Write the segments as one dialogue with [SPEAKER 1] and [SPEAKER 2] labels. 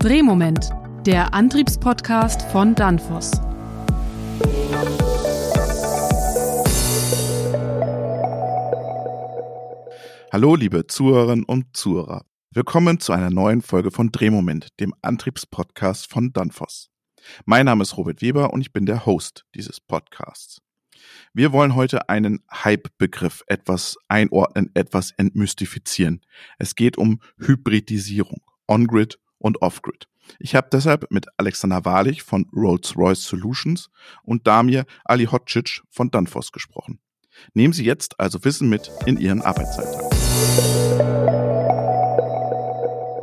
[SPEAKER 1] Drehmoment, der Antriebspodcast von Danfoss.
[SPEAKER 2] Hallo, liebe Zuhörerinnen und Zuhörer. Willkommen zu einer neuen Folge von Drehmoment, dem Antriebspodcast von Danfoss. Mein Name ist Robert Weber und ich bin der Host dieses Podcasts. Wir wollen heute einen Hype-Begriff etwas einordnen, etwas entmystifizieren. Es geht um Hybridisierung, On-Grid und Off-Grid. Ich habe deshalb mit Alexander Wahrlich von Rolls-Royce Solutions und Damir Alihocic von Danfoss gesprochen. Nehmen Sie jetzt also Wissen mit in Ihren Arbeitsalltag.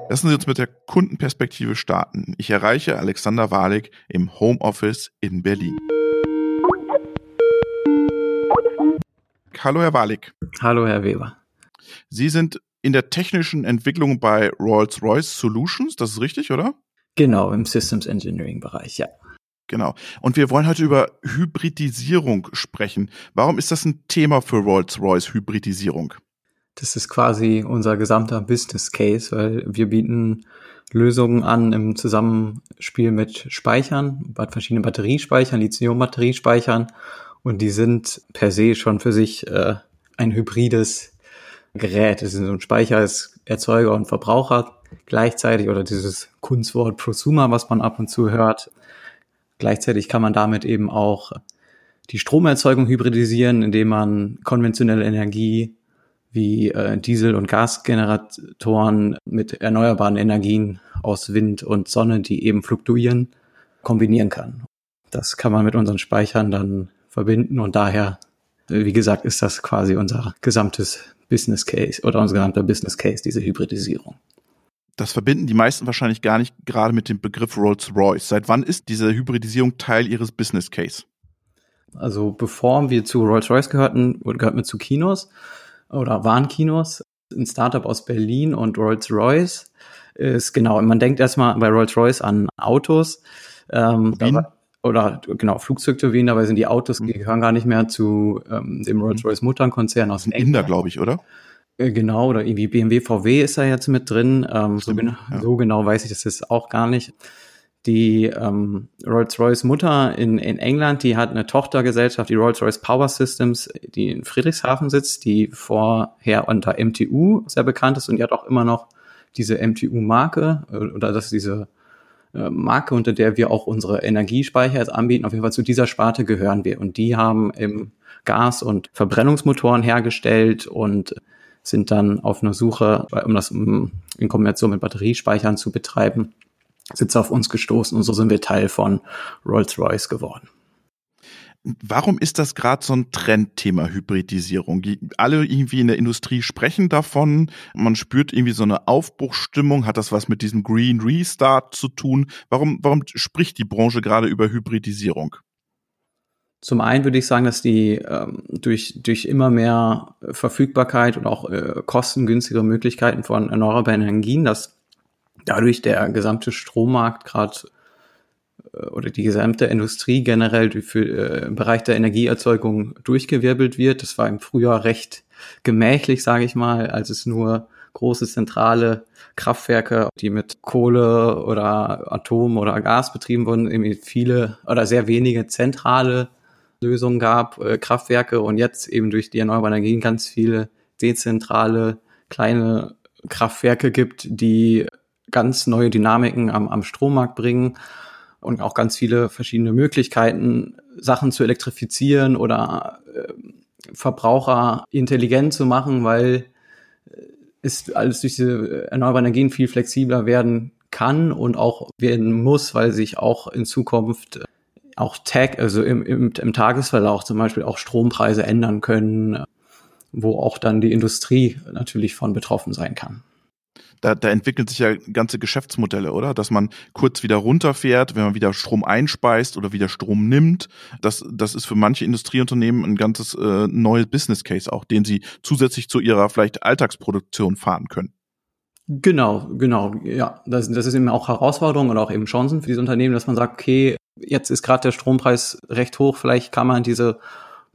[SPEAKER 2] Lassen Sie uns mit der Kundenperspektive starten. Ich erreiche Alexander Wahlig im Homeoffice in Berlin. Hallo, Herr Wahlig.
[SPEAKER 3] Hallo, Herr Weber.
[SPEAKER 2] Sie sind in der technischen Entwicklung bei Rolls-Royce Solutions, das ist richtig, oder?
[SPEAKER 3] Genau, im Systems Engineering Bereich, ja.
[SPEAKER 2] Genau. Und wir wollen heute über Hybridisierung sprechen. Warum ist das ein Thema für Rolls-Royce Hybridisierung?
[SPEAKER 3] Das ist quasi unser gesamter Business Case, weil wir bieten Lösungen an im Zusammenspiel mit Speichern, verschiedenen Batteriespeichern, Lithium-Batteriespeichern und die sind per se schon für sich äh, ein hybrides Gerät. Es ist so ein Speicher, ist Erzeuger und Verbraucher gleichzeitig oder dieses Kunstwort Prosumer, was man ab und zu hört. Gleichzeitig kann man damit eben auch die Stromerzeugung hybridisieren, indem man konventionelle Energie wie äh, Diesel- und Gasgeneratoren mit erneuerbaren Energien aus Wind und Sonne, die eben fluktuieren, kombinieren kann. Das kann man mit unseren Speichern dann verbinden und daher, wie gesagt, ist das quasi unser gesamtes Business Case oder unser gesamter Business Case, diese Hybridisierung.
[SPEAKER 2] Das verbinden die meisten wahrscheinlich gar nicht gerade mit dem Begriff Rolls-Royce. Seit wann ist diese Hybridisierung Teil Ihres Business Case?
[SPEAKER 3] Also bevor wir zu Rolls-Royce gehörten, gehörten wir zu Kinos oder waren Kinos, ein Startup aus Berlin und Rolls-Royce ist genau, man denkt erstmal bei Rolls-Royce an Autos. Ähm, oder genau, Flugzeugturbinen, dabei sind die Autos, die mhm. gehören gar nicht mehr zu ähm, dem Rolls-Royce Mutterkonzern aus
[SPEAKER 2] dem Inder, glaube ich, oder?
[SPEAKER 3] Äh, genau, oder irgendwie BMW, VW ist da jetzt mit drin. Ähm, so, genau, ja. so genau weiß ich das jetzt auch gar nicht. Die ähm, Rolls-Royce Mutter in, in England, die hat eine Tochtergesellschaft, die Rolls-Royce Power Systems, die in Friedrichshafen sitzt, die vorher unter MTU sehr bekannt ist und die hat auch immer noch diese MTU-Marke äh, oder das ist diese Marke, unter der wir auch unsere Energiespeicher jetzt anbieten. Auf jeden Fall zu dieser Sparte gehören wir. Und die haben im Gas- und Verbrennungsmotoren hergestellt und sind dann auf einer Suche, um das in Kombination mit Batteriespeichern zu betreiben, sind auf uns gestoßen und so sind wir Teil von Rolls-Royce geworden.
[SPEAKER 2] Warum ist das gerade so ein Trendthema Hybridisierung? Alle irgendwie in der Industrie sprechen davon. Man spürt irgendwie so eine Aufbruchstimmung. Hat das was mit diesem Green Restart zu tun? Warum, warum spricht die Branche gerade über Hybridisierung?
[SPEAKER 3] Zum einen würde ich sagen, dass die ähm, durch, durch immer mehr Verfügbarkeit und auch äh, kostengünstigere Möglichkeiten von erneuerbaren Energien, dass dadurch der gesamte Strommarkt gerade oder die gesamte Industrie generell für, äh, im Bereich der Energieerzeugung durchgewirbelt wird. Das war im Frühjahr recht gemächlich, sage ich mal, als es nur große zentrale Kraftwerke, die mit Kohle oder Atom oder Gas betrieben wurden, irgendwie viele oder sehr wenige zentrale Lösungen gab, äh, Kraftwerke und jetzt eben durch die erneuerbaren Energien ganz viele dezentrale kleine Kraftwerke gibt, die ganz neue Dynamiken am, am Strommarkt bringen und auch ganz viele verschiedene Möglichkeiten, Sachen zu elektrifizieren oder äh, Verbraucher intelligent zu machen, weil es alles durch diese erneuerbaren Energien viel flexibler werden kann und auch werden muss, weil sich auch in Zukunft auch Tag, also im, im, im Tagesverlauf zum Beispiel auch Strompreise ändern können, wo auch dann die Industrie natürlich von betroffen sein kann
[SPEAKER 2] da, da entwickeln sich ja ganze Geschäftsmodelle, oder? Dass man kurz wieder runterfährt, wenn man wieder Strom einspeist oder wieder Strom nimmt. Das, das ist für manche Industrieunternehmen ein ganzes äh, neues Business Case auch, den sie zusätzlich zu ihrer vielleicht Alltagsproduktion fahren können.
[SPEAKER 3] Genau, genau, ja. Das, das ist eben auch Herausforderung und auch eben Chancen für diese Unternehmen, dass man sagt, okay, jetzt ist gerade der Strompreis recht hoch, vielleicht kann man diese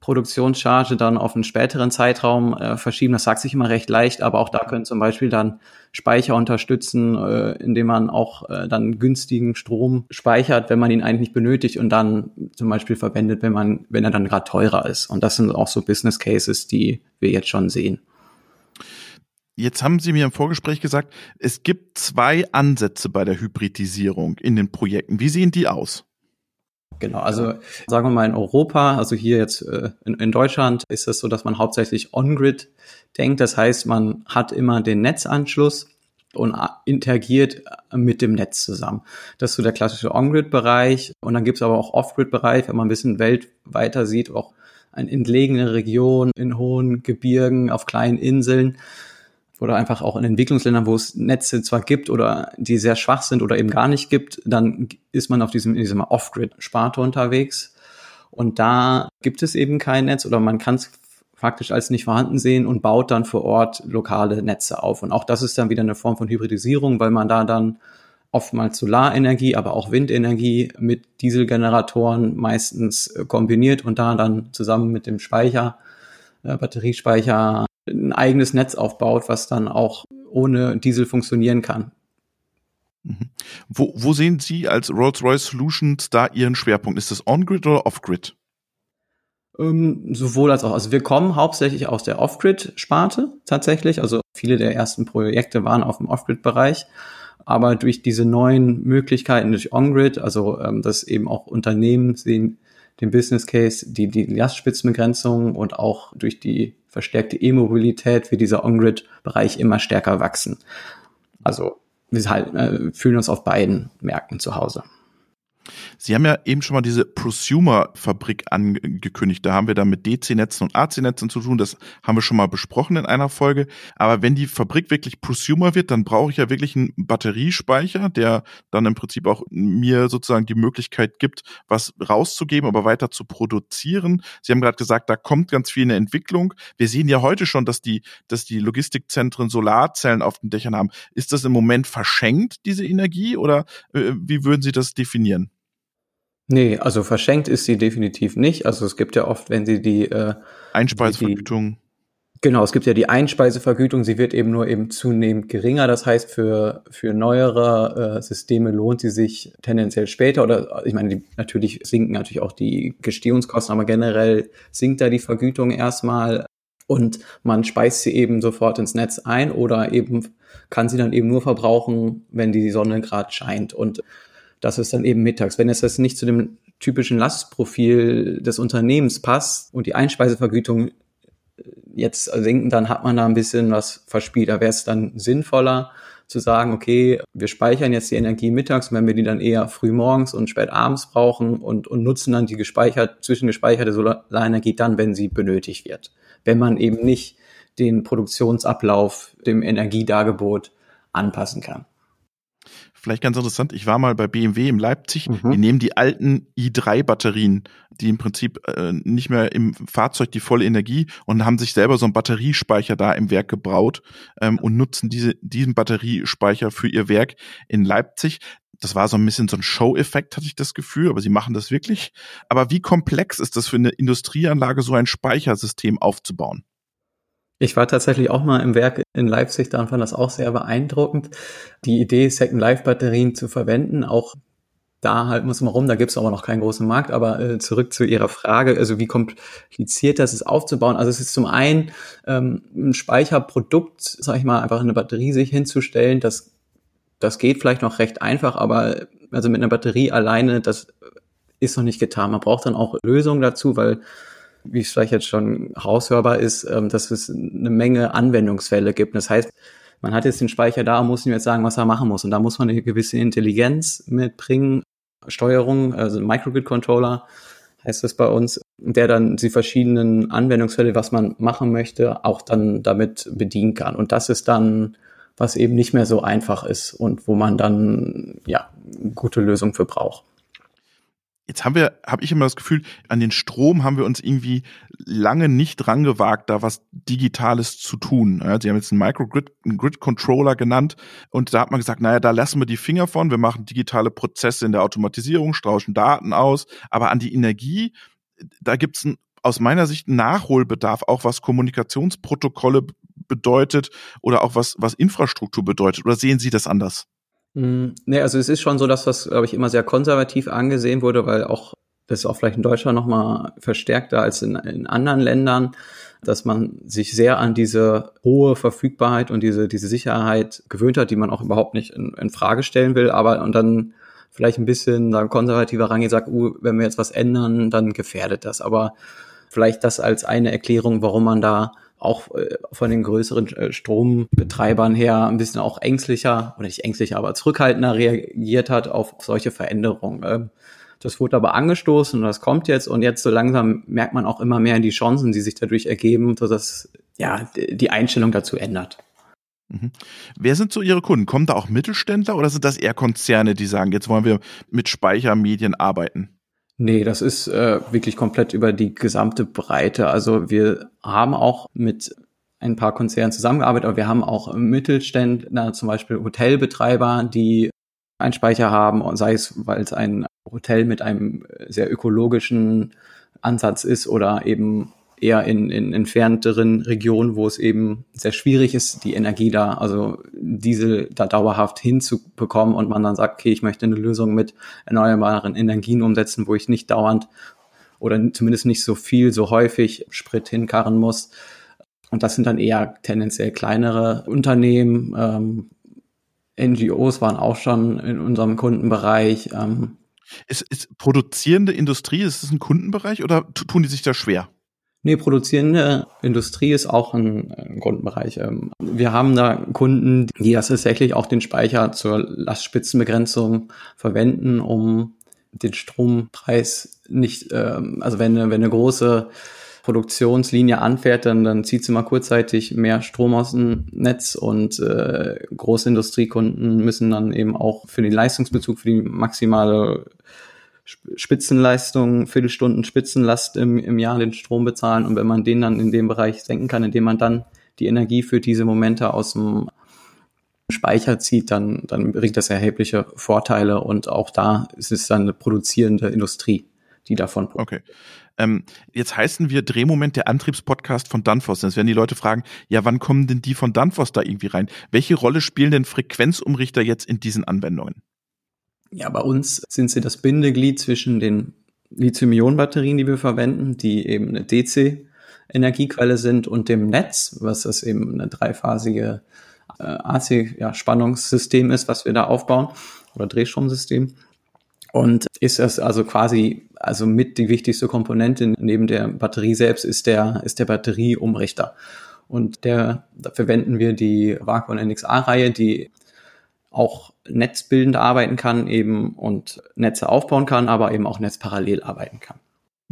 [SPEAKER 3] Produktionscharge dann auf einen späteren Zeitraum äh, verschieben. Das sagt sich immer recht leicht, aber auch da können zum Beispiel dann Speicher unterstützen, äh, indem man auch äh, dann günstigen Strom speichert, wenn man ihn eigentlich nicht benötigt und dann zum Beispiel verwendet, wenn man, wenn er dann gerade teurer ist. Und das sind auch so Business Cases, die wir jetzt schon sehen.
[SPEAKER 2] Jetzt haben Sie mir im Vorgespräch gesagt, es gibt zwei Ansätze bei der Hybridisierung in den Projekten. Wie sehen die aus?
[SPEAKER 3] Genau, also sagen wir mal in Europa, also hier jetzt äh, in, in, Deutschland ist es so, dass man hauptsächlich on-grid denkt. Das heißt, man hat immer den Netzanschluss und interagiert mit dem Netz zusammen. Das ist so der klassische On-Grid-Bereich. Und dann gibt es aber auch Off-Grid-Bereich, wenn man ein bisschen weltweiter sieht, auch eine entlegene Region in hohen Gebirgen, auf kleinen Inseln oder einfach auch in Entwicklungsländern, wo es Netze zwar gibt oder die sehr schwach sind oder eben gar nicht gibt, dann ist man auf diesem, in diesem Off-Grid-Sparte unterwegs. Und da gibt es eben kein Netz oder man kann es faktisch als nicht vorhanden sehen und baut dann vor Ort lokale Netze auf. Und auch das ist dann wieder eine Form von Hybridisierung, weil man da dann oftmals Solarenergie, aber auch Windenergie mit Dieselgeneratoren meistens kombiniert und da dann zusammen mit dem Speicher, äh, Batteriespeicher ein eigenes Netz aufbaut, was dann auch ohne Diesel funktionieren kann.
[SPEAKER 2] Mhm. Wo, wo sehen Sie als Rolls-Royce Solutions da Ihren Schwerpunkt? Ist das On-Grid oder Off-Grid?
[SPEAKER 3] Ähm, sowohl als auch. Also wir kommen hauptsächlich aus der Off-Grid-Sparte tatsächlich. Also viele der ersten Projekte waren auf dem Off-Grid-Bereich. Aber durch diese neuen Möglichkeiten durch On-Grid, also ähm, dass eben auch Unternehmen sehen den Business Case, die, die Lastspitzenbegrenzung und auch durch die verstärkte E-Mobilität wird dieser On-Grid-Bereich immer stärker wachsen. Also wir halt, äh, fühlen uns auf beiden Märkten zu Hause.
[SPEAKER 2] Sie haben ja eben schon mal diese Prosumer-Fabrik angekündigt. Da haben wir dann mit DC-Netzen und AC-Netzen zu tun. Das haben wir schon mal besprochen in einer Folge. Aber wenn die Fabrik wirklich Prosumer wird, dann brauche ich ja wirklich einen Batteriespeicher, der dann im Prinzip auch mir sozusagen die Möglichkeit gibt, was rauszugeben, aber weiter zu produzieren. Sie haben gerade gesagt, da kommt ganz viel in der Entwicklung. Wir sehen ja heute schon, dass die, dass die Logistikzentren Solarzellen auf den Dächern haben. Ist das im Moment verschenkt, diese Energie, oder äh, wie würden Sie das definieren?
[SPEAKER 3] Nee, also verschenkt ist sie definitiv nicht. Also es gibt ja oft, wenn sie die äh,
[SPEAKER 2] Einspeisevergütung.
[SPEAKER 3] Genau, es gibt ja die Einspeisevergütung, sie wird eben nur eben zunehmend geringer. Das heißt, für, für neuere äh, Systeme lohnt sie sich tendenziell später. Oder ich meine, die, natürlich sinken natürlich auch die Gestehungskosten, aber generell sinkt da die Vergütung erstmal und man speist sie eben sofort ins Netz ein oder eben kann sie dann eben nur verbrauchen, wenn die Sonne gerade scheint. Und das ist dann eben mittags. Wenn es jetzt nicht zu dem typischen Lastprofil des Unternehmens passt und die Einspeisevergütung äh, jetzt sinken, dann hat man da ein bisschen was verspielt. Da wäre es dann sinnvoller zu sagen, okay, wir speichern jetzt die Energie mittags wenn wir die dann eher früh morgens und spät abends brauchen und, und nutzen dann die gespeichert, zwischengespeicherte Solarenergie dann, wenn sie benötigt wird. Wenn man eben nicht den Produktionsablauf dem Energiedargebot anpassen kann
[SPEAKER 2] vielleicht ganz interessant, ich war mal bei BMW in Leipzig, mhm. die nehmen die alten i3-Batterien, die im Prinzip äh, nicht mehr im Fahrzeug die volle Energie und haben sich selber so einen Batteriespeicher da im Werk gebraut ähm, und nutzen diese, diesen Batteriespeicher für ihr Werk in Leipzig. Das war so ein bisschen so ein Show-Effekt, hatte ich das Gefühl, aber sie machen das wirklich. Aber wie komplex ist das für eine Industrieanlage, so ein Speichersystem aufzubauen?
[SPEAKER 3] Ich war tatsächlich auch mal im Werk in Leipzig da fand das auch sehr beeindruckend. Die Idee, Second Life Batterien zu verwenden, auch da halt muss man rum, da gibt es aber noch keinen großen Markt. Aber äh, zurück zu Ihrer Frage, also wie kompliziert das ist aufzubauen. Also es ist zum einen ähm, ein Speicherprodukt, sag ich mal, einfach eine Batterie sich hinzustellen. Das, das geht vielleicht noch recht einfach, aber also mit einer Batterie alleine, das ist noch nicht getan. Man braucht dann auch Lösungen dazu, weil wie es vielleicht jetzt schon raushörbar ist, ähm, dass es eine Menge Anwendungsfälle gibt. Das heißt, man hat jetzt den Speicher da und muss ihm jetzt sagen, was er machen muss. Und da muss man eine gewisse Intelligenz mitbringen, Steuerung, also Microgrid-Controller heißt das bei uns, der dann die verschiedenen Anwendungsfälle, was man machen möchte, auch dann damit bedienen kann. Und das ist dann, was eben nicht mehr so einfach ist und wo man dann ja gute Lösungen für braucht.
[SPEAKER 2] Jetzt haben wir, habe ich immer das Gefühl, an den Strom haben wir uns irgendwie lange nicht dran gewagt, da was Digitales zu tun. Ja, Sie haben jetzt einen Microgrid einen Grid Controller genannt und da hat man gesagt, naja, da lassen wir die Finger von, wir machen digitale Prozesse in der Automatisierung, strauschen Daten aus, aber an die Energie, da gibt's ein aus meiner Sicht Nachholbedarf, auch was Kommunikationsprotokolle bedeutet oder auch was, was Infrastruktur bedeutet. Oder sehen Sie das anders?
[SPEAKER 3] Mm, nee, also es ist schon so, dass das, glaube ich, immer sehr konservativ angesehen wurde, weil auch das ist auch vielleicht in Deutschland noch mal verstärkter als in, in anderen Ländern, dass man sich sehr an diese hohe Verfügbarkeit und diese, diese Sicherheit gewöhnt hat, die man auch überhaupt nicht in, in Frage stellen will, aber und dann vielleicht ein bisschen dann konservativer rangeht, sagt, uh, wenn wir jetzt was ändern, dann gefährdet das. Aber vielleicht das als eine Erklärung, warum man da auch äh, von den größeren äh, Strombetreibern her ein bisschen auch ängstlicher oder nicht ängstlicher, aber zurückhaltender reagiert hat auf solche Veränderungen. Ähm, das wurde aber angestoßen und das kommt jetzt und jetzt so langsam merkt man auch immer mehr die Chancen, die sich dadurch ergeben, sodass ja die Einstellung dazu ändert.
[SPEAKER 2] Mhm. Wer sind so Ihre Kunden? Kommen da auch Mittelständler oder sind das eher Konzerne, die sagen, jetzt wollen wir mit Speichermedien arbeiten?
[SPEAKER 3] Nee, das ist äh, wirklich komplett über die gesamte Breite. Also wir haben auch mit ein paar Konzernen zusammengearbeitet, aber wir haben auch Mittelständler, zum Beispiel Hotelbetreiber, die einen Speicher haben, sei es, weil es ein Hotel mit einem sehr ökologischen Ansatz ist oder eben eher in, in entfernteren Regionen, wo es eben sehr schwierig ist, die Energie da, also diese da dauerhaft hinzubekommen und man dann sagt, okay, ich möchte eine Lösung mit erneuerbaren Energien umsetzen, wo ich nicht dauernd oder zumindest nicht so viel, so häufig Sprit hinkarren muss. Und das sind dann eher tendenziell kleinere Unternehmen. Ähm, NGOs waren auch schon in unserem Kundenbereich. Ähm,
[SPEAKER 2] ist, ist produzierende Industrie, ist das ein Kundenbereich oder tun die sich da schwer?
[SPEAKER 3] Nee, produzierende Industrie ist auch ein, Kundenbereich. Ähm, wir haben da Kunden, die das tatsächlich auch den Speicher zur Lastspitzenbegrenzung verwenden, um den Strompreis nicht, ähm, also wenn eine, wenn eine große Produktionslinie anfährt, dann, dann zieht sie mal kurzzeitig mehr Strom aus dem Netz und äh, große Industriekunden müssen dann eben auch für den Leistungsbezug, für die maximale Spitzenleistung, Viertelstunden Spitzenlast im, im Jahr den Strom bezahlen. Und wenn man den dann in dem Bereich senken kann, indem man dann die Energie für diese Momente aus dem Speicher zieht, dann, dann bringt das erhebliche Vorteile. Und auch da ist es dann eine produzierende Industrie, die davon
[SPEAKER 2] Okay. Ähm, jetzt heißen wir Drehmoment der Antriebspodcast von Danfoss. Jetzt werden die Leute fragen, ja, wann kommen denn die von Danfoss da irgendwie rein? Welche Rolle spielen denn Frequenzumrichter jetzt in diesen Anwendungen?
[SPEAKER 3] Ja, bei uns sind sie das Bindeglied zwischen den Lithium-Ionen-Batterien, die wir verwenden, die eben eine DC-Energiequelle sind, und dem Netz, was das eben eine dreiphasige äh, AC-Spannungssystem ja, ist, was wir da aufbauen, oder Drehstromsystem. Und ist das also quasi, also mit die wichtigste Komponente neben der Batterie selbst ist der, ist der Batterieumrichter. Und der, da verwenden wir die Vacuum NXA-Reihe, die auch netzbildend arbeiten kann eben und Netze aufbauen kann, aber eben auch netzparallel arbeiten kann.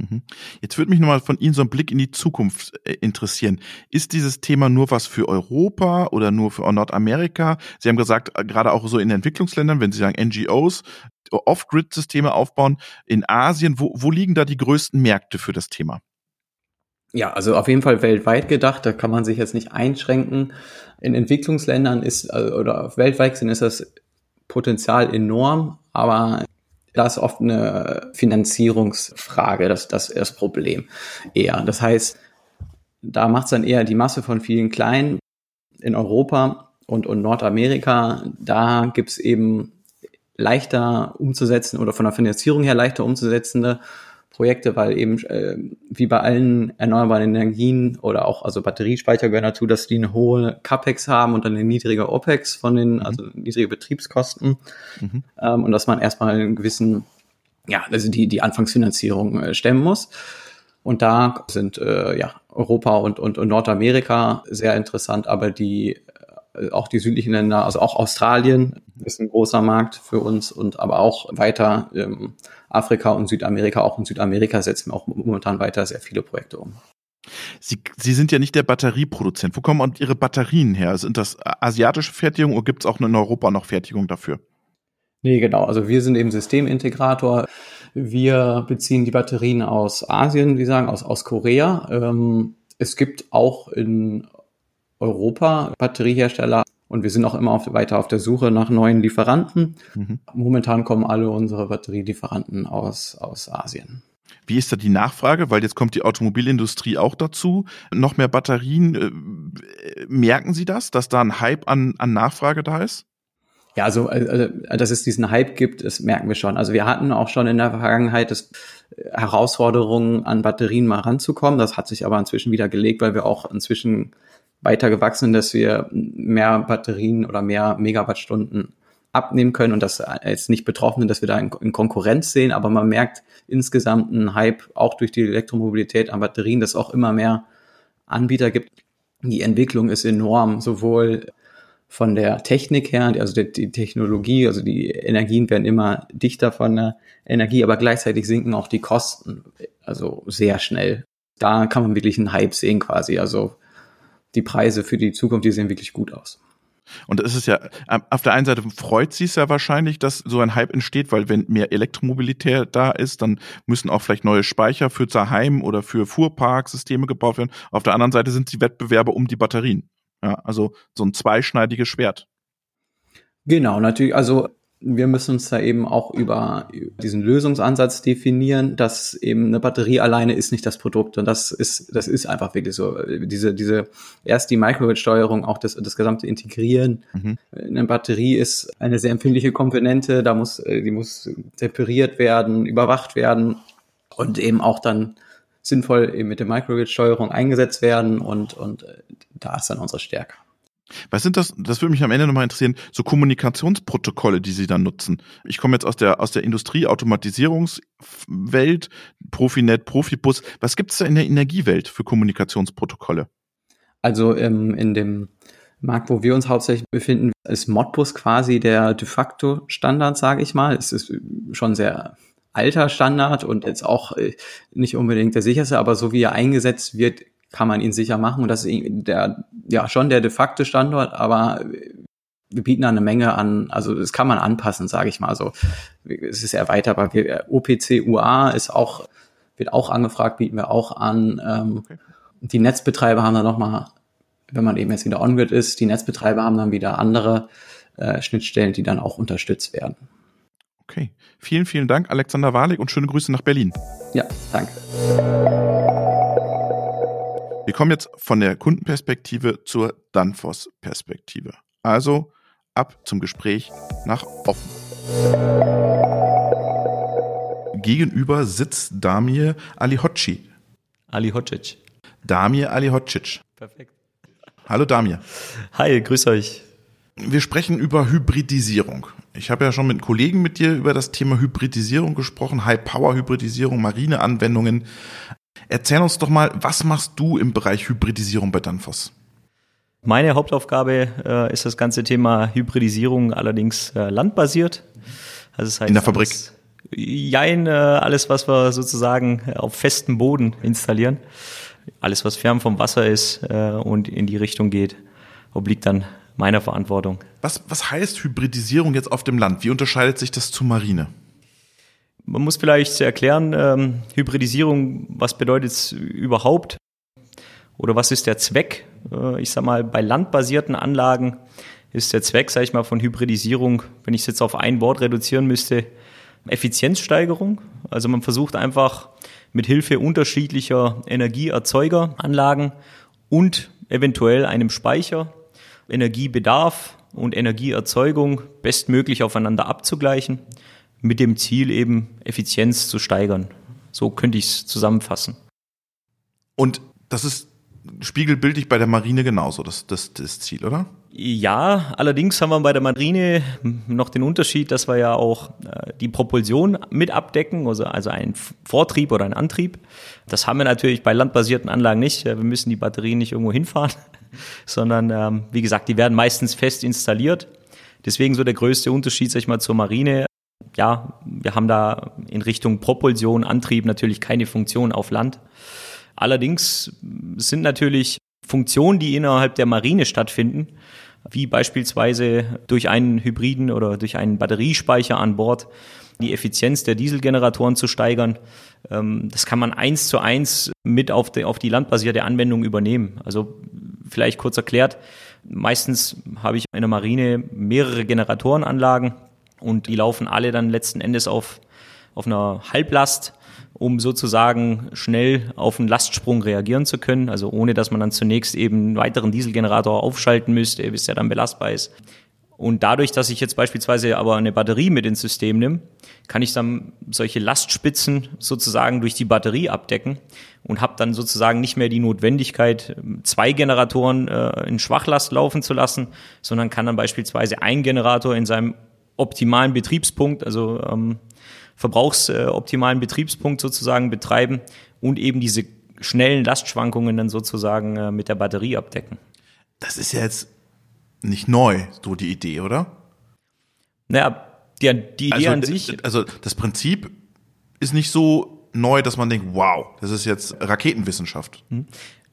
[SPEAKER 2] Mhm. Jetzt würde mich nochmal von Ihnen so ein Blick in die Zukunft äh, interessieren. Ist dieses Thema nur was für Europa oder nur für Nordamerika? Sie haben gesagt, äh, gerade auch so in Entwicklungsländern, wenn Sie sagen NGOs, Off-Grid-Systeme aufbauen, in Asien, wo, wo liegen da die größten Märkte für das Thema?
[SPEAKER 3] Ja, also auf jeden Fall weltweit gedacht, da kann man sich jetzt nicht einschränken. In Entwicklungsländern ist, äh, oder weltweit sind, ist das Potenzial enorm, aber da ist oft eine Finanzierungsfrage, das, das ist das Problem eher. Das heißt, da macht es dann eher die Masse von vielen Kleinen in Europa und, und Nordamerika. Da gibt's eben leichter umzusetzen oder von der Finanzierung her leichter umzusetzende Projekte, weil eben äh, wie bei allen erneuerbaren Energien oder auch also Batteriespeicher gehören dazu, dass die eine hohe CapEx haben und dann eine niedrige OPEX von den, mhm. also niedrige Betriebskosten mhm. ähm, und dass man erstmal einen gewissen, ja, also die, die Anfangsfinanzierung äh, stemmen muss. Und da sind äh, ja Europa und, und, und Nordamerika sehr interessant, aber die auch die südlichen Länder, also auch Australien ist ein großer Markt für uns und aber auch weiter ähm, Afrika und Südamerika. Auch in Südamerika setzen wir auch momentan weiter sehr viele Projekte um.
[SPEAKER 2] Sie, Sie sind ja nicht der Batterieproduzent. Wo kommen Ihre Batterien her? Sind das asiatische Fertigungen oder gibt es auch in Europa noch Fertigung dafür?
[SPEAKER 3] Nee, genau. Also wir sind eben Systemintegrator. Wir beziehen die Batterien aus Asien, wie sagen, aus, aus Korea. Ähm, es gibt auch in Europa Batteriehersteller und wir sind auch immer auf, weiter auf der Suche nach neuen Lieferanten. Mhm. Momentan kommen alle unsere Batterielieferanten aus, aus Asien.
[SPEAKER 2] Wie ist da die Nachfrage? Weil jetzt kommt die Automobilindustrie auch dazu. Noch mehr Batterien. Äh, merken Sie das, dass da ein Hype an, an Nachfrage da ist?
[SPEAKER 3] Ja, also, also, dass es diesen Hype gibt, das merken wir schon. Also wir hatten auch schon in der Vergangenheit das äh, Herausforderungen, an Batterien mal ranzukommen. Das hat sich aber inzwischen wieder gelegt, weil wir auch inzwischen weiter gewachsen dass wir mehr Batterien oder mehr Megawattstunden abnehmen können und das jetzt nicht betroffen sind, dass wir da in, in, Konkurrenz sehen, aber man merkt insgesamt einen Hype auch durch die Elektromobilität an Batterien, dass auch immer mehr Anbieter gibt. Die Entwicklung ist enorm, sowohl von der Technik her, also die, die, Technologie, also die Energien werden immer dichter von der Energie, aber gleichzeitig sinken auch die Kosten, also sehr schnell. Da kann man wirklich einen Hype sehen quasi. Also die Preise für die Zukunft, die sehen wirklich gut aus.
[SPEAKER 2] Und es ist ja, ähm, auf der einen Seite freut sie es ja wahrscheinlich, dass so ein Hype entsteht, weil wenn mehr Elektromobilität da ist, dann müssen auch vielleicht neue Speicher für Zaheim oder für Fuhrparksysteme gebaut werden. Auf der anderen Seite sind sie Wettbewerber um die Batterien. Ja, also so ein zweischneidiges Schwert.
[SPEAKER 3] Genau, natürlich. Also wir müssen uns da eben auch über diesen Lösungsansatz definieren, dass eben eine Batterie alleine ist nicht das Produkt und das ist das ist einfach wirklich so diese diese erst die Microgrid-Steuerung auch das das gesamte Integrieren mhm. eine Batterie ist eine sehr empfindliche Komponente da muss die muss temperiert werden überwacht werden und eben auch dann sinnvoll eben mit der Microgrid-Steuerung eingesetzt werden und und da ist dann unsere Stärke.
[SPEAKER 2] Was sind das, das würde mich am Ende nochmal interessieren, so Kommunikationsprotokolle, die Sie dann nutzen? Ich komme jetzt aus der, aus der Industrieautomatisierungswelt, Profinet, Profibus. Was gibt es da in der Energiewelt für Kommunikationsprotokolle?
[SPEAKER 3] Also ähm, in dem Markt, wo wir uns hauptsächlich befinden, ist Modbus quasi der de facto Standard, sage ich mal. Es ist schon sehr alter Standard und jetzt auch äh, nicht unbedingt der sicherste, aber so wie er eingesetzt wird, kann man ihn sicher machen. Und das ist der, ja, schon der de facto Standort, aber wir bieten da eine Menge an, also das kann man anpassen, sage ich mal. Also es ist erweiterbar. OPC UA ist auch, wird auch angefragt, bieten wir auch an. Ähm, okay. Die Netzbetreiber haben dann nochmal, wenn man eben jetzt wieder on-grid ist, die Netzbetreiber haben dann wieder andere äh, Schnittstellen, die dann auch unterstützt werden.
[SPEAKER 2] Okay. Vielen, vielen Dank, Alexander Warlig, und schöne Grüße nach Berlin.
[SPEAKER 3] Ja, danke.
[SPEAKER 2] Wir kommen jetzt von der Kundenperspektive zur Danfoss-Perspektive. Also ab zum Gespräch nach offen. Gegenüber sitzt Damir Alihocic.
[SPEAKER 4] Alihocic.
[SPEAKER 2] Damir Alihocic. Perfekt. Hallo Damir.
[SPEAKER 4] Hi, grüß euch.
[SPEAKER 2] Wir sprechen über Hybridisierung. Ich habe ja schon mit Kollegen mit dir über das Thema Hybridisierung gesprochen, High-Power-Hybridisierung, Marineanwendungen. Erzähl uns doch mal, was machst du im Bereich Hybridisierung bei Danfoss?
[SPEAKER 4] Meine Hauptaufgabe äh, ist das ganze Thema Hybridisierung, allerdings äh, landbasiert.
[SPEAKER 2] Also das heißt, In der Fabrik?
[SPEAKER 4] Alles, jein, äh, alles, was wir sozusagen auf festem Boden installieren. Alles, was fern vom Wasser ist äh, und in die Richtung geht, obliegt dann meiner Verantwortung.
[SPEAKER 2] Was, was heißt Hybridisierung jetzt auf dem Land? Wie unterscheidet sich das zu Marine?
[SPEAKER 4] Man muss vielleicht erklären, ähm, Hybridisierung, was bedeutet es überhaupt? Oder was ist der Zweck? Äh, ich sag mal, bei landbasierten Anlagen ist der Zweck, sage ich mal, von Hybridisierung, wenn ich es jetzt auf ein Wort reduzieren müsste, Effizienzsteigerung. Also man versucht einfach mit Hilfe unterschiedlicher Energieerzeugeranlagen und eventuell einem Speicher Energiebedarf und Energieerzeugung bestmöglich aufeinander abzugleichen mit dem Ziel eben Effizienz zu steigern. So könnte ich es zusammenfassen.
[SPEAKER 2] Und das ist spiegelbildlich bei der Marine genauso, das, das, das Ziel, oder?
[SPEAKER 4] Ja, allerdings haben wir bei der Marine noch den Unterschied, dass wir ja auch äh, die Propulsion mit abdecken, also, also einen Vortrieb oder einen Antrieb. Das haben wir natürlich bei landbasierten Anlagen nicht. Wir müssen die Batterien nicht irgendwo hinfahren, sondern ähm, wie gesagt, die werden meistens fest installiert. Deswegen so der größte Unterschied, sag ich mal, zur Marine ja, wir haben da in Richtung Propulsion, Antrieb natürlich keine Funktion auf Land. Allerdings sind natürlich Funktionen, die innerhalb der Marine stattfinden, wie beispielsweise durch einen Hybriden oder durch einen Batteriespeicher an Bord die Effizienz der Dieselgeneratoren zu steigern. Ähm, das kann man eins zu eins mit auf die, auf die landbasierte Anwendung übernehmen. Also vielleicht kurz erklärt, meistens habe ich in der Marine mehrere Generatorenanlagen und die laufen alle dann letzten Endes auf, auf einer Halblast um sozusagen schnell auf einen Lastsprung reagieren zu können. Also ohne, dass man dann zunächst eben einen weiteren Dieselgenerator aufschalten müsste, bis der dann belastbar ist. Und dadurch, dass ich jetzt beispielsweise aber eine Batterie mit ins System nehme, kann ich dann solche Lastspitzen sozusagen durch die Batterie abdecken und habe dann sozusagen nicht mehr die Notwendigkeit, zwei Generatoren äh, in Schwachlast laufen zu lassen, sondern kann dann beispielsweise ein Generator in seinem optimalen Betriebspunkt, also ähm, verbrauchsoptimalen Betriebspunkt sozusagen betreiben und eben diese schnellen Lastschwankungen dann sozusagen äh, mit der Batterie abdecken.
[SPEAKER 2] Das ist ja jetzt nicht neu, so die Idee, oder?
[SPEAKER 4] Naja, die, die Idee
[SPEAKER 2] also,
[SPEAKER 4] an sich.
[SPEAKER 2] Also das Prinzip ist nicht so neu, dass man denkt, wow, das ist jetzt Raketenwissenschaft.
[SPEAKER 4] Hm.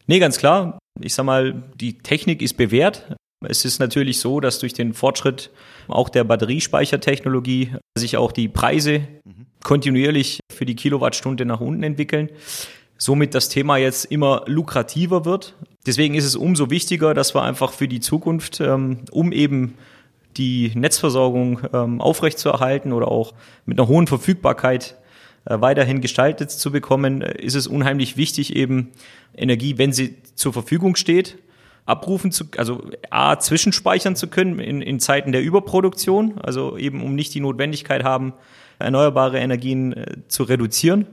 [SPEAKER 4] Nee, ganz klar. Ich sag mal, die Technik ist bewährt. Es ist natürlich so, dass durch den Fortschritt auch der Batteriespeichertechnologie sich auch die Preise kontinuierlich für die Kilowattstunde nach unten entwickeln. Somit das Thema jetzt immer lukrativer wird. Deswegen ist es umso wichtiger, dass wir einfach für die Zukunft, ähm, um eben die Netzversorgung ähm, aufrechtzuerhalten oder auch mit einer hohen Verfügbarkeit äh, weiterhin gestaltet zu bekommen, ist es unheimlich wichtig, eben Energie, wenn sie zur Verfügung steht, abrufen zu, also A, zwischenspeichern zu können in, in Zeiten der Überproduktion, also eben um nicht die Notwendigkeit haben, erneuerbare Energien äh, zu reduzieren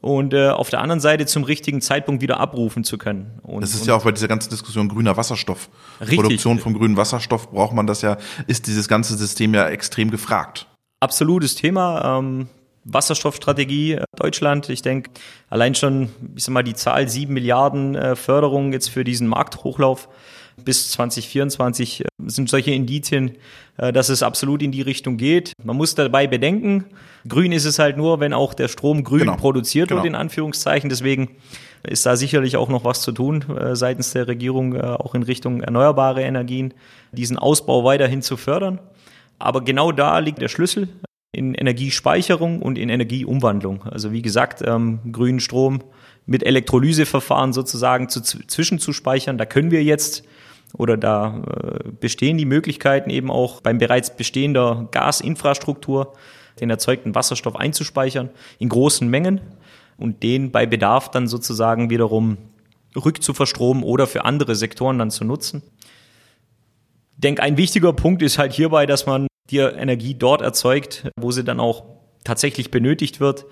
[SPEAKER 4] und äh, auf der anderen Seite zum richtigen Zeitpunkt wieder abrufen zu können. Und,
[SPEAKER 2] das ist ja auch bei dieser ganzen Diskussion grüner Wasserstoff.
[SPEAKER 4] Richtig.
[SPEAKER 2] Produktion von grünem Wasserstoff braucht man das ja, ist dieses ganze System ja extrem gefragt.
[SPEAKER 4] Absolutes Thema. Ähm, Wasserstoffstrategie äh, Deutschland. Ich denke, allein schon, ich sag mal, die Zahl sieben Milliarden äh, Förderung jetzt für diesen Markthochlauf bis 2024 äh, sind solche Indizien, dass es absolut in die Richtung geht. Man muss dabei bedenken, grün ist es halt nur, wenn auch der Strom grün
[SPEAKER 2] Genau.
[SPEAKER 4] produziert
[SPEAKER 2] Genau.
[SPEAKER 4] wird, in Anführungszeichen. Deswegen ist da sicherlich auch noch was zu tun seitens der Regierung, auch in Richtung erneuerbare Energien, diesen Ausbau weiterhin zu fördern. Aber genau da liegt der Schlüssel in Energiespeicherung und in Energieumwandlung. Also wie gesagt, ähm, grünen Strom mit Elektrolyseverfahren sozusagen zu, zwischenzuspeichern. Da können wir jetzt oder da äh, bestehen die Möglichkeiten eben auch beim bereits bestehender Gasinfrastruktur den erzeugten Wasserstoff einzuspeichern in großen Mengen und den bei Bedarf dann sozusagen wiederum rückzuverstromen oder für andere Sektoren dann zu nutzen. Ich denke, ein wichtiger Punkt ist halt hierbei, dass man die Energie dort erzeugt, wo sie dann auch tatsächlich benötigt wird,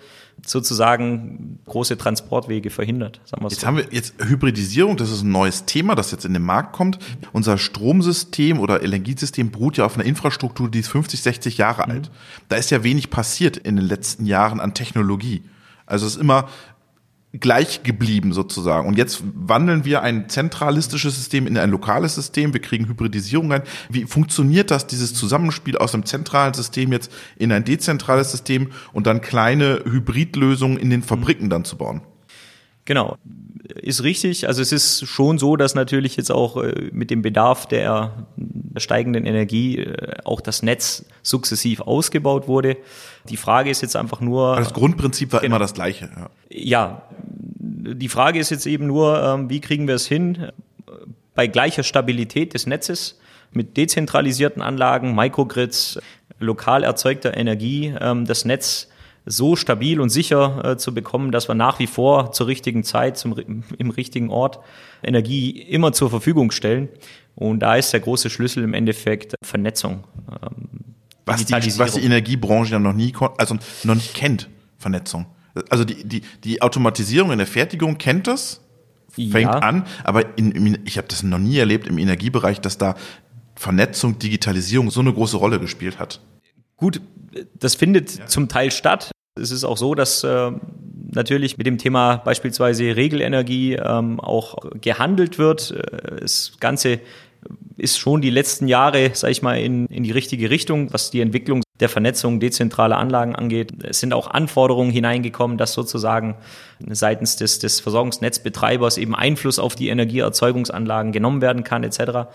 [SPEAKER 4] sozusagen große Transportwege verhindert. Sagen wir's
[SPEAKER 2] Jetzt
[SPEAKER 4] so.
[SPEAKER 2] haben wir jetzt Hybridisierung, das ist ein neues Thema, das jetzt in den Markt kommt. Unser Stromsystem oder Energiesystem beruht ja auf einer Infrastruktur, die ist 50, 60 Jahre
[SPEAKER 4] Mhm.
[SPEAKER 2] alt. Da ist ja wenig passiert in den letzten Jahren an Technologie. Also es ist immer gleich geblieben sozusagen. Und jetzt wandeln wir ein zentralistisches System in ein lokales System. Wir kriegen Hybridisierung rein. Wie funktioniert das, dieses Zusammenspiel aus einem zentralen System jetzt in ein dezentrales System und dann kleine Hybridlösungen in den Fabriken dann zu bauen?
[SPEAKER 4] Genau, ist richtig. Also es ist schon so, dass natürlich jetzt auch äh, mit dem Bedarf der, steigenden Energie äh, auch das Netz sukzessiv ausgebaut wurde. Die Frage ist jetzt einfach nur,
[SPEAKER 2] Aber das Grundprinzip war
[SPEAKER 4] Genau.
[SPEAKER 2] immer das gleiche. Ja.
[SPEAKER 4] ja, die Frage ist jetzt eben nur, ähm, wie kriegen wir es hin, bei gleicher Stabilität des Netzes mit dezentralisierten Anlagen, Microgrids, lokal erzeugter Energie, ähm, das Netz so stabil und sicher äh, zu bekommen, dass wir nach wie vor zur richtigen Zeit, zum, im richtigen Ort Energie immer zur Verfügung stellen. Und da ist der große Schlüssel im Endeffekt Vernetzung. Ähm,
[SPEAKER 2] Was, die, was die Energiebranche ja noch nie, also noch nicht kennt, Vernetzung. Also die, die, die Automatisierung in der Fertigung kennt das, fängt
[SPEAKER 4] Ja.
[SPEAKER 2] an, aber in, im- ich habe das noch nie erlebt im Energiebereich, dass da Vernetzung, Digitalisierung so eine große Rolle gespielt hat.
[SPEAKER 4] Gut, das findet zum Teil statt. Es ist auch so, dass äh, natürlich mit dem Thema beispielsweise Regelenergie ähm, auch gehandelt wird. Äh, Das Ganze ist schon die letzten Jahre, sage ich mal, in, in die richtige Richtung, was die Entwicklung der Vernetzung dezentraler Anlagen angeht. Es sind auch Anforderungen hineingekommen, dass sozusagen seitens des, des Versorgungsnetzbetreibers eben Einfluss auf die Energieerzeugungsanlagen genommen werden kann, etc.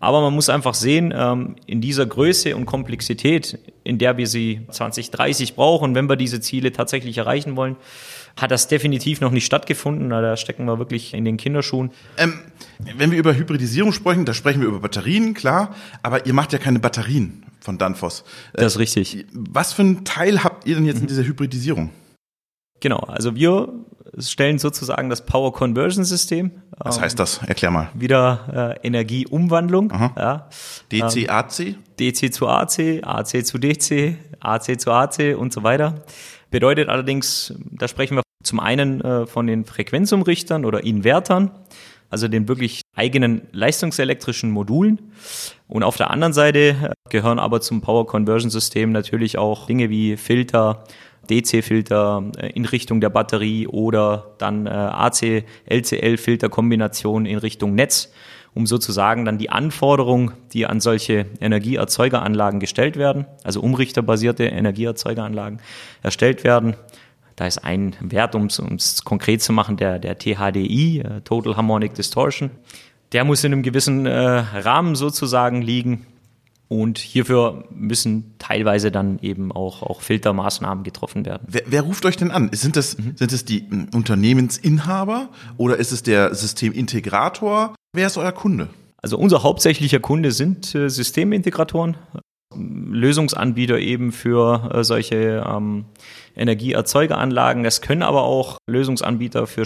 [SPEAKER 4] Aber man muss einfach sehen, ähm, in dieser Größe und Komplexität, in der wir sie 2030 brauchen, wenn wir diese Ziele tatsächlich erreichen wollen, hat das definitiv noch nicht stattgefunden. Da stecken wir wirklich in den Kinderschuhen.
[SPEAKER 2] Ähm, wenn wir über Hybridisierung sprechen, da sprechen wir über Batterien, klar, aber ihr macht ja keine Batterien von Danfoss. Äh,
[SPEAKER 4] Das ist richtig.
[SPEAKER 2] Was für einen Teil habt ihr denn jetzt in dieser Hybridisierung?
[SPEAKER 4] Genau, also wir stellen sozusagen das Power Conversion System.
[SPEAKER 2] Was
[SPEAKER 4] ähm,
[SPEAKER 2] heißt das? Erklär mal.
[SPEAKER 4] Wieder äh, Energieumwandlung. Ja.
[SPEAKER 2] DC, AC?
[SPEAKER 4] DC zu AC, AC zu DC, AC zu AC und so weiter. Bedeutet allerdings, da sprechen wir zum einen äh, von den Frequenzumrichtern oder Invertern, also den wirklich eigenen leistungselektrischen Modulen. Und auf der anderen Seite äh, gehören aber zum Power Conversion System natürlich auch Dinge wie Filter, DC-Filter äh, in Richtung der Batterie oder dann äh, AC-LCL-Filterkombination in Richtung Netz, um sozusagen dann die Anforderungen, die an solche Energieerzeugeranlagen gestellt werden, also umrichterbasierte Energieerzeugeranlagen erstellt werden. Da ist ein Wert, um es konkret zu machen, der, der THDI, äh, Total Harmonic Distortion. Der muss in einem gewissen äh, Rahmen sozusagen liegen. Und hierfür müssen teilweise dann eben auch, auch Filtermaßnahmen getroffen werden.
[SPEAKER 2] Wer, wer ruft euch denn an? Sind das,
[SPEAKER 4] Mhm.
[SPEAKER 2] sind es die m, Unternehmensinhaber oder ist es der Systemintegrator? Wer ist euer Kunde?
[SPEAKER 4] Also unser hauptsächlicher Kunde sind äh, Systemintegratoren, Lösungsanbieter eben für äh, solche ähm, Energieerzeugeranlagen. Es können aber auch Lösungsanbieter für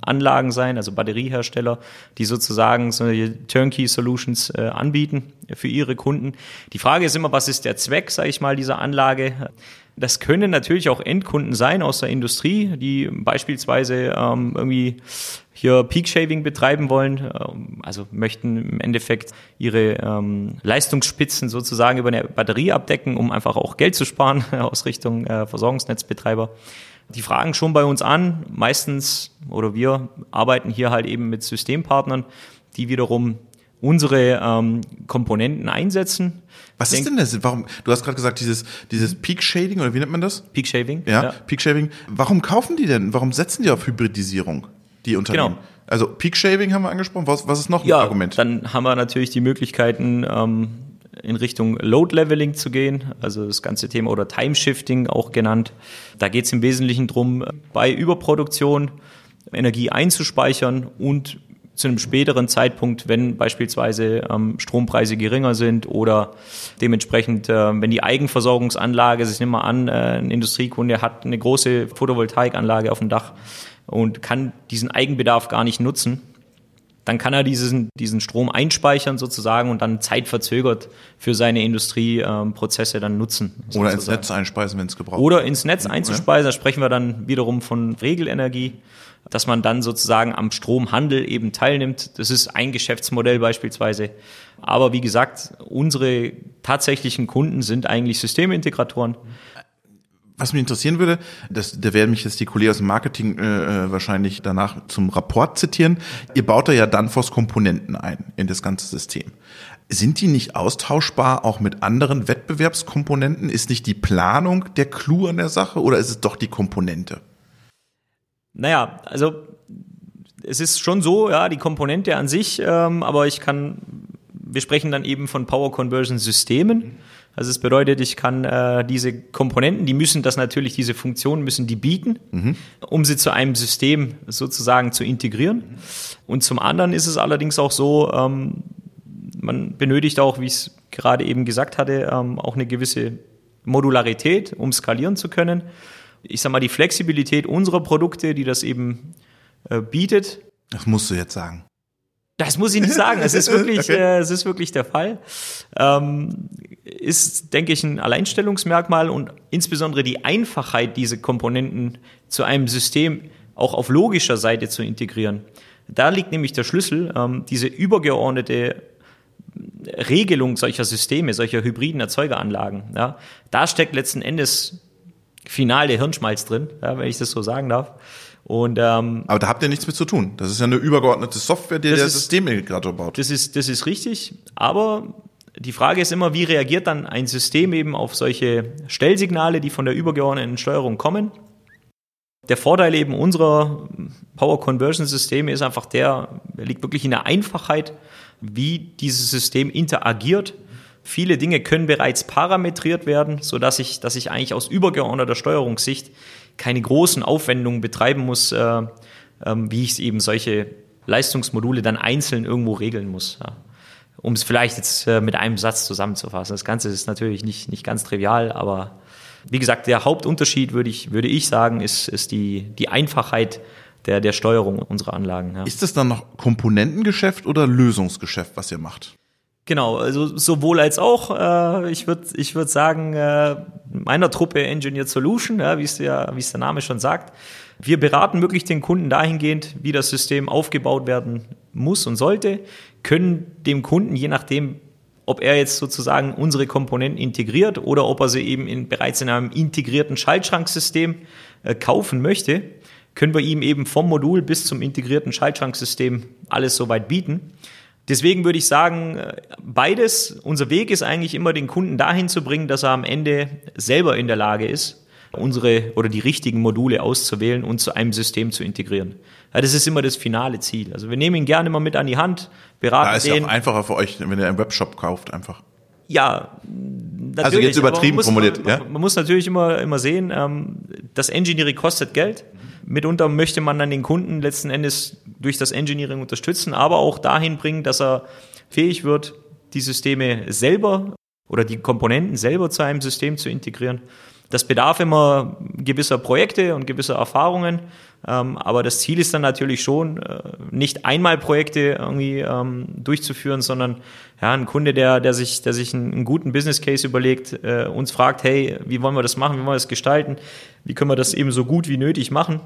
[SPEAKER 4] Speicheranlagen sein, also Batteriehersteller, die sozusagen solche Turnkey-Solutions äh, anbieten für ihre Kunden. Die Frage ist immer, was ist der Zweck, sage ich mal, dieser Anlage? Das können natürlich auch Endkunden sein aus der Industrie, die beispielsweise ähm, irgendwie hier Peak Shaving betreiben wollen, ähm, also möchten im Endeffekt ihre ähm, Leistungsspitzen sozusagen über eine Batterie abdecken, um einfach auch Geld zu sparen aus Richtung äh, Versorgungsnetzbetreiber. Die fragen schon bei uns an, meistens oder wir arbeiten hier halt eben mit Systempartnern, die wiederum unsere ähm, Komponenten einsetzen.
[SPEAKER 2] Was
[SPEAKER 4] Denk-
[SPEAKER 2] ist denn das? Warum? Du hast gerade gesagt, dieses, dieses Peak Shading oder wie nennt man das?
[SPEAKER 4] Peak Shaving?
[SPEAKER 2] Ja, Peak Shaving. Warum kaufen die denn? Warum setzen die auf Hybridisierung, die Unternehmen?
[SPEAKER 4] Genau.
[SPEAKER 2] Also Peak Shaving haben wir angesprochen. Was, was ist noch ein
[SPEAKER 4] Ja,
[SPEAKER 2] Argument?
[SPEAKER 4] dann haben wir natürlich die Möglichkeiten, ähm, in Richtung Load Leveling zu gehen, also das ganze Thema oder Time Shifting auch genannt. Da geht es im Wesentlichen drum, bei Überproduktion Energie einzuspeichern und zu einem späteren Zeitpunkt, wenn beispielsweise ähm, Strompreise geringer sind oder dementsprechend, äh, wenn die Eigenversorgungsanlage, ich nehme mal an, äh, ein Industriekunde hat eine große Photovoltaikanlage auf dem Dach und kann diesen Eigenbedarf gar nicht nutzen, dann kann er diesen, diesen Strom einspeichern sozusagen und dann zeitverzögert für seine Industrieprozesse dann nutzen.
[SPEAKER 2] oder ins
[SPEAKER 4] sozusagen.
[SPEAKER 2] Netz einspeisen, wenn es gebraucht
[SPEAKER 4] Oder ins Netz einzuspeisen, da sprechen wir dann wiederum von Regelenergie, dass man dann sozusagen am Stromhandel eben teilnimmt. Das ist ein Geschäftsmodell beispielsweise. Aber wie gesagt, unsere tatsächlichen Kunden sind eigentlich Systemintegratoren.
[SPEAKER 2] Was mich interessieren würde, das, da werden mich jetzt die Kollegen aus dem Marketing äh, äh, wahrscheinlich danach zum Rapport zitieren. Ihr baut da ja Danfoss Komponenten ein in das ganze System. Sind die nicht austauschbar auch mit anderen Wettbewerbskomponenten? Ist nicht die Planung der Clou an der Sache oder ist es doch die Komponente?
[SPEAKER 4] Naja, also es ist schon so, ja, die Komponente an sich, ähm, aber ich kann, wir sprechen dann eben von Power Conversion Systemen. Also es bedeutet, ich kann äh, diese Komponenten, die müssen das natürlich, diese Funktionen müssen die bieten, um sie zu einem System sozusagen zu integrieren. Und zum anderen ist es allerdings auch so, ähm, man benötigt auch, wie ich es gerade eben gesagt hatte, ähm, auch eine gewisse Modularität, um skalieren zu können. Ich sag mal, die Flexibilität unserer Produkte, die das eben äh, bietet,
[SPEAKER 2] Das musst du jetzt sagen.
[SPEAKER 4] Das muss ich nicht sagen. Es ist wirklich,
[SPEAKER 2] Okay.
[SPEAKER 4] äh, es ist wirklich der Fall. Ähm, ist, denke ich, ein Alleinstellungsmerkmal und insbesondere die Einfachheit, diese Komponenten zu einem System auch auf logischer Seite zu integrieren. Da liegt nämlich der Schlüssel, ähm, diese übergeordnete Regelung solcher Systeme, solcher hybriden Erzeugeranlagen. Ja, da steckt letzten Endes final der Hirnschmalz drin, ja, wenn ich das so sagen darf. Und ähm,
[SPEAKER 2] Aber da habt ihr nichts mit zu tun. Das ist ja eine übergeordnete Software, die
[SPEAKER 4] Das
[SPEAKER 2] der
[SPEAKER 4] ist-
[SPEAKER 2] Systemintegrator baut.
[SPEAKER 4] Das ist, das ist richtig, aber die Frage ist immer, wie reagiert dann ein System eben auf solche Stellsignale, die von der übergeordneten Steuerung kommen? Der Vorteil eben unserer Power Conversion Systeme ist einfach der, liegt wirklich in der Einfachheit, wie dieses System interagiert. Viele Dinge können bereits parametriert werden, so dass ich, dass ich eigentlich aus übergeordneter Steuerungssicht keine großen Aufwendungen betreiben muss, äh, ähm, wie ich eben solche Leistungsmodule dann einzeln irgendwo regeln muss. Ja. um es vielleicht jetzt äh, mit einem Satz zusammenzufassen. Das Ganze ist natürlich nicht, nicht ganz trivial, aber wie gesagt, der Hauptunterschied, würde ich, würde ich sagen, ist, ist die, die Einfachheit der, der Steuerung unserer Anlagen. Ja.
[SPEAKER 2] Ist das dann noch Komponentengeschäft oder Lösungsgeschäft, was ihr macht?
[SPEAKER 4] Genau, also sowohl als auch. Äh, ich würde ich würd sagen, äh, meiner Truppe Engineered Solution, ja, wie es der, wie es der Name schon sagt. Wir beraten wirklich den Kunden dahingehend, wie das System aufgebaut werden muss und sollte, können dem Kunden, je nachdem, ob er jetzt sozusagen unsere Komponenten integriert oder ob er sie eben in, bereits in einem integrierten Schaltschranksystem äh, kaufen möchte, können wir ihm eben vom Modul bis zum integrierten Schaltschranksystem alles soweit bieten. Deswegen würde ich sagen, äh, beides, unser Weg ist eigentlich immer den Kunden dahin zu bringen, dass er am Ende selber in der Lage ist, unsere oder die richtigen Module auszuwählen und zu einem System zu integrieren. Ja, das ist immer das finale Ziel. Also wir nehmen ihn gerne mal mit an die Hand, beraten
[SPEAKER 2] da ist den. ja auch einfacher für euch, wenn ihr einen Webshop kauft, einfach.
[SPEAKER 4] Ja,
[SPEAKER 2] natürlich. Also jetzt übertrieben
[SPEAKER 4] muss,
[SPEAKER 2] formuliert,
[SPEAKER 4] ja? Man, man, muss natürlich immer, immer sehen, ähm, das Engineering kostet Geld. Mitunter möchte man dann den Kunden letzten Endes durch das Engineering unterstützen, aber auch dahin bringen, dass er fähig wird, die Systeme selber oder die Komponenten selber zu einem System zu integrieren. Das bedarf immer gewisser Projekte und gewisser Erfahrungen. Ähm, aber das Ziel ist dann natürlich schon, äh, nicht einmal Projekte irgendwie ähm, durchzuführen, sondern ja, ein Kunde, der, der sich, der sich einen, guten Business Case überlegt, äh, uns fragt, hey, wie wollen wir das machen, wie wollen wir das gestalten, wie können wir das eben so gut wie nötig machen,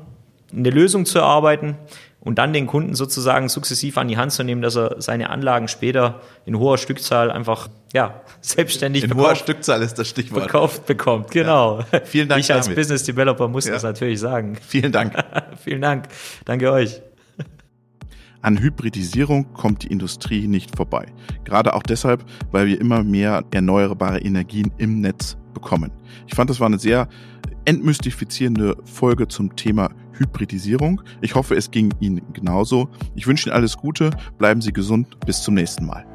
[SPEAKER 4] eine Lösung zu erarbeiten und dann den Kunden sozusagen sukzessiv an die Hand zu nehmen, dass er seine Anlagen später in hoher Stückzahl einfach ja, selbstständig
[SPEAKER 2] in
[SPEAKER 4] verkauft,
[SPEAKER 2] hoher Stückzahl ist das Stichwort.
[SPEAKER 4] Verkauft bekommt, genau.
[SPEAKER 2] Ja. Vielen Dank.
[SPEAKER 4] Ich als damit. Business Developer muss ja. das natürlich sagen.
[SPEAKER 2] Vielen Dank.
[SPEAKER 4] Vielen Dank. Danke euch.
[SPEAKER 2] An Hybridisierung kommt die Industrie nicht vorbei. Gerade auch deshalb, weil wir immer mehr erneuerbare Energien im Netz bekommen. Ich fand, das war eine sehr entmystifizierende Folge zum Thema Hybridisierung. Ich hoffe, es ging Ihnen genauso. Ich wünsche Ihnen alles Gute, bleiben Sie gesund, bis zum nächsten Mal.